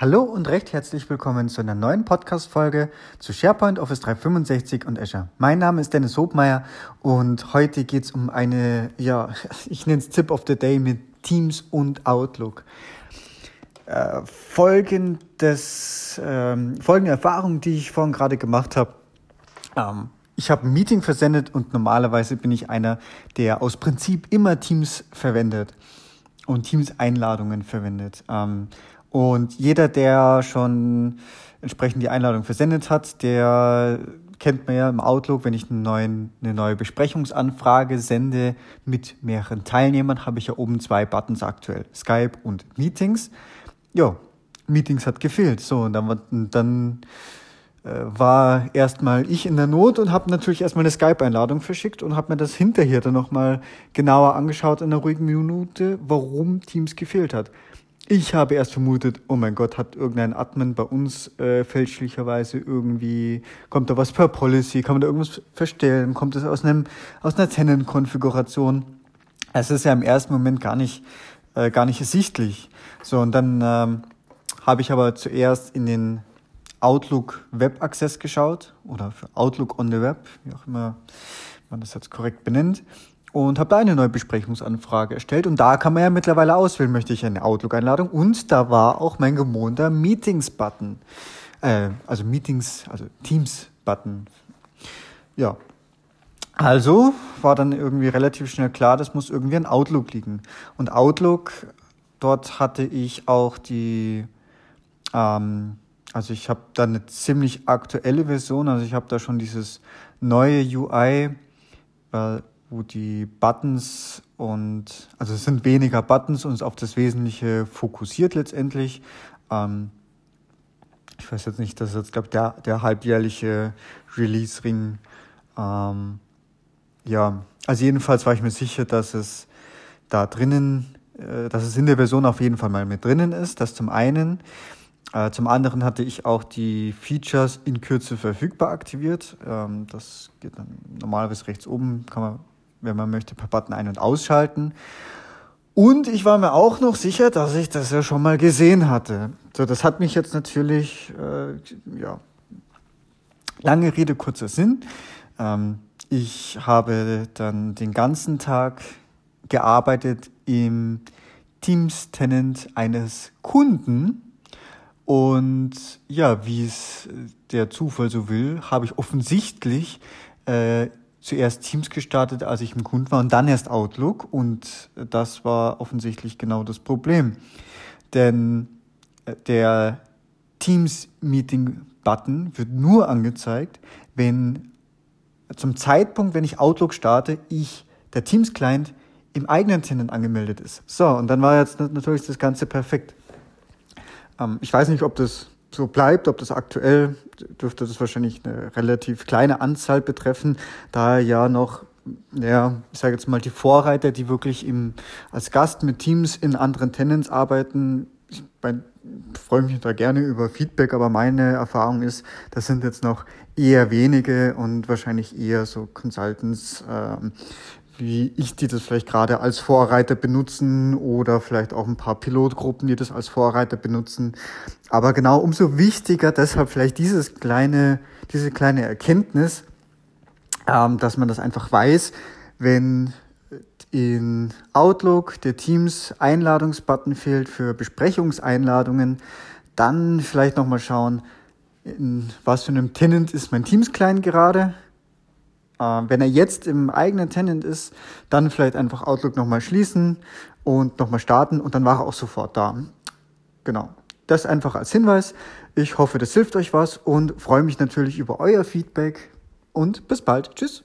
Hallo und recht herzlich willkommen zu einer neuen Podcast-Folge zu SharePoint, Office 365 und Azure. Mein Name ist Dennis Hobmeier und heute geht es um eine, ja, ich nenne es Tip of the Day mit Teams und Outlook. Äh, folgendes, ähm, folgende Erfahrung, die ich vorhin gerade gemacht habe. Ähm, ich habe ein Meeting versendet und normalerweise bin ich einer, der aus Prinzip immer Teams verwendet und Teams-Einladungen verwendet. Ähm, und jeder, der schon entsprechend die Einladung versendet hat, der kennt man ja im Outlook, wenn ich einen neuen, eine neue Besprechungsanfrage sende mit mehreren Teilnehmern, habe ich ja oben zwei Buttons aktuell, Skype und Meetings. Ja, Meetings hat gefehlt. So, und dann, dann äh, war erstmal ich in der Not und habe natürlich erstmal eine Skype-Einladung verschickt und habe mir das hinterher dann nochmal genauer angeschaut in einer ruhigen Minute, warum Teams gefehlt hat. Ich habe erst vermutet, oh mein Gott, hat irgendein Admin bei uns äh, fälschlicherweise irgendwie, kommt da was per Policy, kann man da irgendwas verstellen, kommt das aus einem aus einer Tenant-Konfiguration? Es ist ja im ersten Moment gar nicht äh, gar nicht ersichtlich. So und dann ähm, habe ich aber zuerst in den Outlook Web Access geschaut oder für Outlook on the Web, wie auch immer man das jetzt korrekt benennt und habe da eine neue Besprechungsanfrage erstellt. Und da kann man ja mittlerweile auswählen, möchte ich eine Outlook-Einladung. Und da war auch mein gewohnter Meetings-Button. Äh, also Meetings, also Teams-Button. Ja. Also war dann irgendwie relativ schnell klar, das muss irgendwie an Outlook liegen. Und Outlook, dort hatte ich auch die, ähm, also ich habe da eine ziemlich aktuelle Version, also ich habe da schon dieses neue UI, weil wo die Buttons und, also es sind weniger Buttons und auf das Wesentliche fokussiert letztendlich. Ähm, ich weiß jetzt nicht, das ist jetzt, glaube ich, der, der halbjährliche Release-Ring. Ähm, ja, also jedenfalls war ich mir sicher, dass es da drinnen, äh, dass es in der Version auf jeden Fall mal mit drinnen ist. Das zum einen. Äh, zum anderen hatte ich auch die Features in Kürze verfügbar aktiviert. Ähm, das geht dann normalerweise rechts oben, kann man wenn man möchte, per Button ein- und ausschalten. Und ich war mir auch noch sicher, dass ich das ja schon mal gesehen hatte. So, das hat mich jetzt natürlich, äh, ja, lange Rede, kurzer Sinn. Ähm, ich habe dann den ganzen Tag gearbeitet im Teams-Tenant eines Kunden. Und ja, wie es der Zufall so will, habe ich offensichtlich äh, zuerst Teams gestartet, als ich im Kunden war und dann erst Outlook und das war offensichtlich genau das Problem. Denn äh, der Teams Meeting Button wird nur angezeigt, wenn zum Zeitpunkt, wenn ich Outlook starte, ich der Teams Client im eigenen Tenant angemeldet ist. So, und dann war jetzt natürlich das Ganze perfekt. Ähm, ich weiß nicht, ob das so bleibt, ob das aktuell, dürfte das wahrscheinlich eine relativ kleine Anzahl betreffen, da ja noch, ja, ich sage jetzt mal, die Vorreiter, die wirklich im, als Gast mit Teams in anderen Tenants arbeiten, ich mein, freue mich da gerne über Feedback, aber meine Erfahrung ist, das sind jetzt noch eher wenige und wahrscheinlich eher so Consultants, ähm, wie ich, die das vielleicht gerade als Vorreiter benutzen oder vielleicht auch ein paar Pilotgruppen, die das als Vorreiter benutzen. Aber genau umso wichtiger deshalb vielleicht dieses kleine, diese kleine Erkenntnis, ähm, dass man das einfach weiß, wenn in Outlook der Teams Einladungsbutton fehlt für Besprechungseinladungen, dann vielleicht nochmal schauen, in was für einem Tenant ist mein Teams Client gerade, wenn er jetzt im eigenen Tenant ist, dann vielleicht einfach Outlook nochmal schließen und nochmal starten und dann war er auch sofort da. Genau. Das einfach als Hinweis. Ich hoffe, das hilft euch was und freue mich natürlich über euer Feedback und bis bald. Tschüss.